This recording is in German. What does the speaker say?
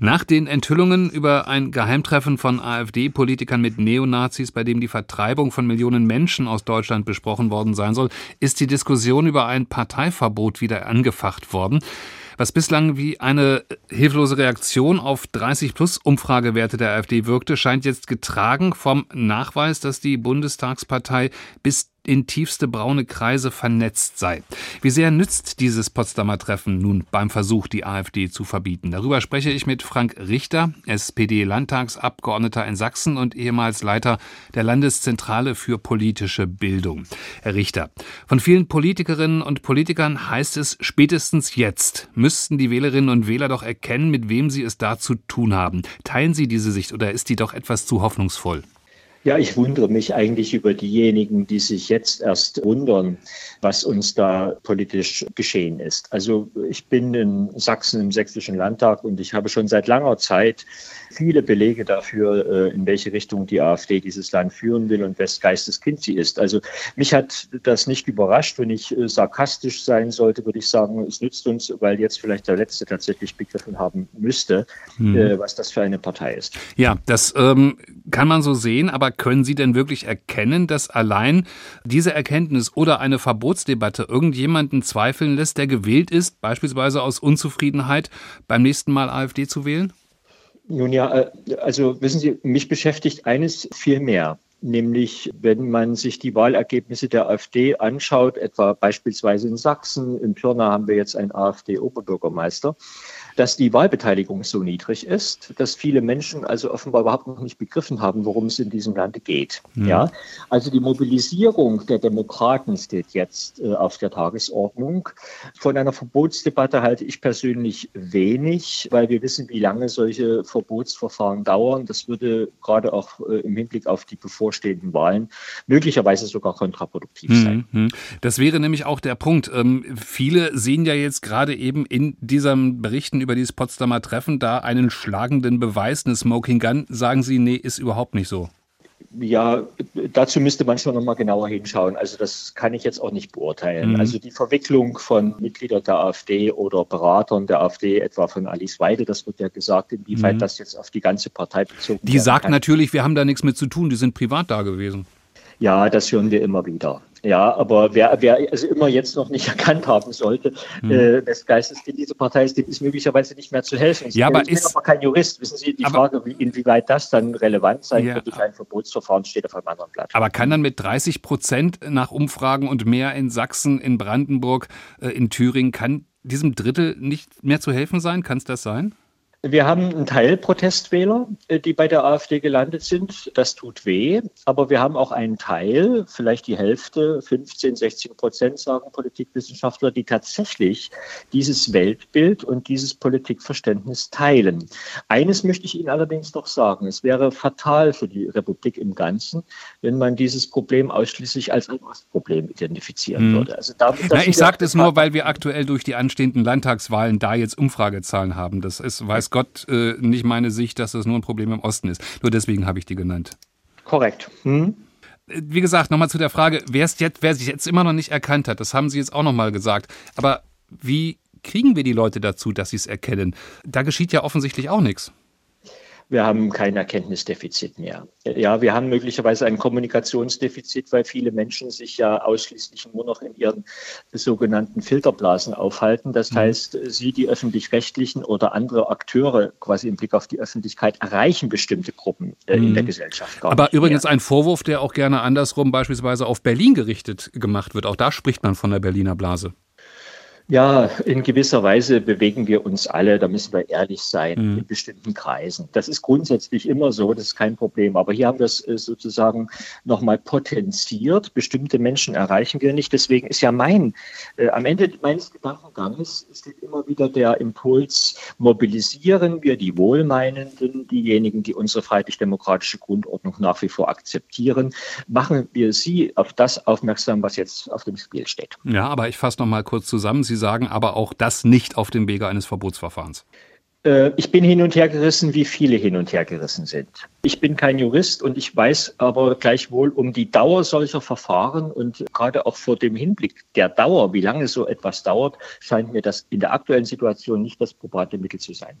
Nach den Enthüllungen über ein Geheimtreffen von AfD-Politikern mit Neonazis, bei dem die Vertreibung von Millionen Menschen aus Deutschland besprochen worden sein soll, ist die Diskussion über ein Parteiverbot wieder angefacht worden. Was bislang wie eine hilflose Reaktion auf 30-plus-Umfragewerte der AfD wirkte, scheint jetzt getragen vom Nachweis, dass die Bundestagspartei bis in tiefste braune Kreise vernetzt sei. Wie sehr nützt dieses Potsdamer Treffen nun beim Versuch, die AfD zu verbieten? Darüber spreche ich mit Frank Richter, SPD-Landtagsabgeordneter in Sachsen und ehemals Leiter der Landeszentrale für politische Bildung. Herr Richter, von vielen Politikerinnen und Politikern heißt es, spätestens jetzt müssten die Wählerinnen und Wähler doch erkennen, mit wem sie es da zu tun haben. Teilen Sie diese Sicht oder ist die doch etwas zu hoffnungsvoll? Ja, ich wundere mich eigentlich über diejenigen, die sich jetzt erst wundern, was uns da politisch geschehen ist. Also ich bin in Sachsen im Sächsischen Landtag und ich habe schon seit langer Zeit viele Belege dafür, äh, in welche Richtung die AfD dieses Land führen will und wes Geisteskind sie ist. Also mich hat das nicht überrascht. Wenn ich äh, sarkastisch sein sollte, würde ich sagen, es nützt uns, weil jetzt vielleicht der Letzte tatsächlich begriffen haben müsste, mhm. was das für eine Partei ist. Ja, das ähm, kann man so sehen, aber können Sie denn wirklich erkennen, dass allein diese Erkenntnis oder eine Verbotsdebatte irgendjemanden zweifeln lässt, der gewählt ist, beispielsweise aus Unzufriedenheit, beim nächsten Mal AfD zu wählen? Nun ja, äh, also wissen Sie, mich beschäftigt eines viel mehr. Nämlich, wenn man sich die Wahlergebnisse der AfD anschaut, etwa beispielsweise in Sachsen, in Pirna haben wir jetzt einen AfD-Oberbürgermeister, dass die Wahlbeteiligung so niedrig ist, dass viele Menschen also offenbar überhaupt noch nicht begriffen haben, worum es in diesem Lande geht. Mhm. Ja, also die Mobilisierung der Demokraten steht jetzt äh, auf der Tagesordnung. Von einer Verbotsdebatte halte ich persönlich wenig, weil wir wissen, wie lange solche Verbotsverfahren dauern. Das würde gerade auch äh, im Hinblick auf die bevorstehenden Wahlen möglicherweise sogar kontraproduktiv mhm. sein. Mhm. Das wäre nämlich auch der Punkt. Ähm, viele sehen ja jetzt gerade eben in diesem Berichten über dieses Potsdamer Treffen da einen schlagenden Beweis, eine Smoking Gun, sagen Sie, nee, ist überhaupt nicht so. Ja, dazu müsste man schon nochmal genauer hinschauen. Also das kann ich jetzt auch nicht beurteilen. Mhm. Also die Verwicklung von Mitgliedern der AfD oder Beratern der AfD, etwa von Alice Weide, das wird ja gesagt, inwieweit mhm. das jetzt auf die ganze Partei bezogen Die sagt kann. natürlich, wir haben da nichts mit zu tun, die sind privat da gewesen. Ja, das hören wir immer wieder. Ja, aber wer, wer also immer jetzt noch nicht erkannt haben sollte, hm. äh, des Geistes in dieser Partei ist, dem ist möglicherweise nicht mehr zu helfen. Ich, ja, aber ich bin aber kein Jurist. Wissen Sie, die aber, Frage, wie, inwieweit das dann relevant sein ja, wird durch ein Verbotsverfahren, steht auf einem anderen Blatt. Aber kann dann mit 30 Prozent nach Umfragen und mehr in Sachsen, in Brandenburg, äh, in Thüringen, kann diesem Drittel nicht mehr zu helfen sein? Kann es das sein? Wir haben einen Teil Protestwähler, äh, die bei der AfD gelandet sind. Das tut weh. Aber wir haben auch einen Teil, vielleicht die Hälfte, 15, 16 Prozent, sagen Politikwissenschaftler, die tatsächlich dieses Weltbild und dieses Politikverständnis teilen. Eines möchte ich Ihnen allerdings noch sagen. Es wäre fatal für die Republik im Ganzen, wenn man dieses Problem ausschließlich als ein Ostproblem identifizieren hm. würde. Also damit, Na, ich sage das nur, weil wir aktuell durch die anstehenden Landtagswahlen da jetzt Umfragezahlen haben. Das ist, weiß Gott äh, nicht meine Sicht, dass das nur ein Problem im Osten ist. Nur deswegen habe ich die genannt. Korrekt. Hm? Wie gesagt, nochmal zu der Frage, wer jetzt, wer sich jetzt immer noch nicht erkannt hat, das haben Sie jetzt auch nochmal gesagt. Aber wie kriegen wir die Leute dazu, dass sie es erkennen? Da geschieht ja offensichtlich auch nichts wir haben kein Erkenntnisdefizit mehr. Ja, wir haben möglicherweise ein Kommunikationsdefizit, weil viele Menschen sich ja ausschließlich nur noch in ihren sogenannten Filterblasen aufhalten. Das mhm. heißt, sie, die öffentlich-rechtlichen oder andere Akteure quasi im Blick auf die Öffentlichkeit erreichen bestimmte Gruppen äh, mhm. in der Gesellschaft. Gar Aber übrigens mehr. ein Vorwurf, der auch gerne andersrum beispielsweise auf Berlin gerichtet gemacht wird. Auch da spricht man von der Berliner Blase. Ja, in gewisser Weise bewegen wir uns alle, da müssen wir ehrlich sein, mhm. in bestimmten Kreisen. Das ist grundsätzlich immer so, das ist kein Problem. Aber hier haben wir es äh, sozusagen nochmal potenziert. Bestimmte Menschen erreichen wir nicht. Deswegen ist ja mein, äh, am Ende meines Gedankenganges steht immer wieder der Impuls, mobilisieren wir die Wohlmeinenden, diejenigen, die unsere freiheitlich-demokratische Grundordnung nach wie vor akzeptieren, machen wir sie auf das aufmerksam, was jetzt auf dem Spiel steht. Ja, aber ich fasse nochmal kurz zusammen. Sie Sie sagen aber auch das nicht auf dem Wege eines Verbotsverfahrens. Äh, ich bin hin und her gerissen, wie viele hin und her gerissen sind. Ich bin kein Jurist und ich weiß aber gleichwohl um die Dauer solcher Verfahren und gerade auch vor dem Hinblick der Dauer, wie lange so etwas dauert, scheint mir das in der aktuellen Situation nicht das probate Mittel zu sein.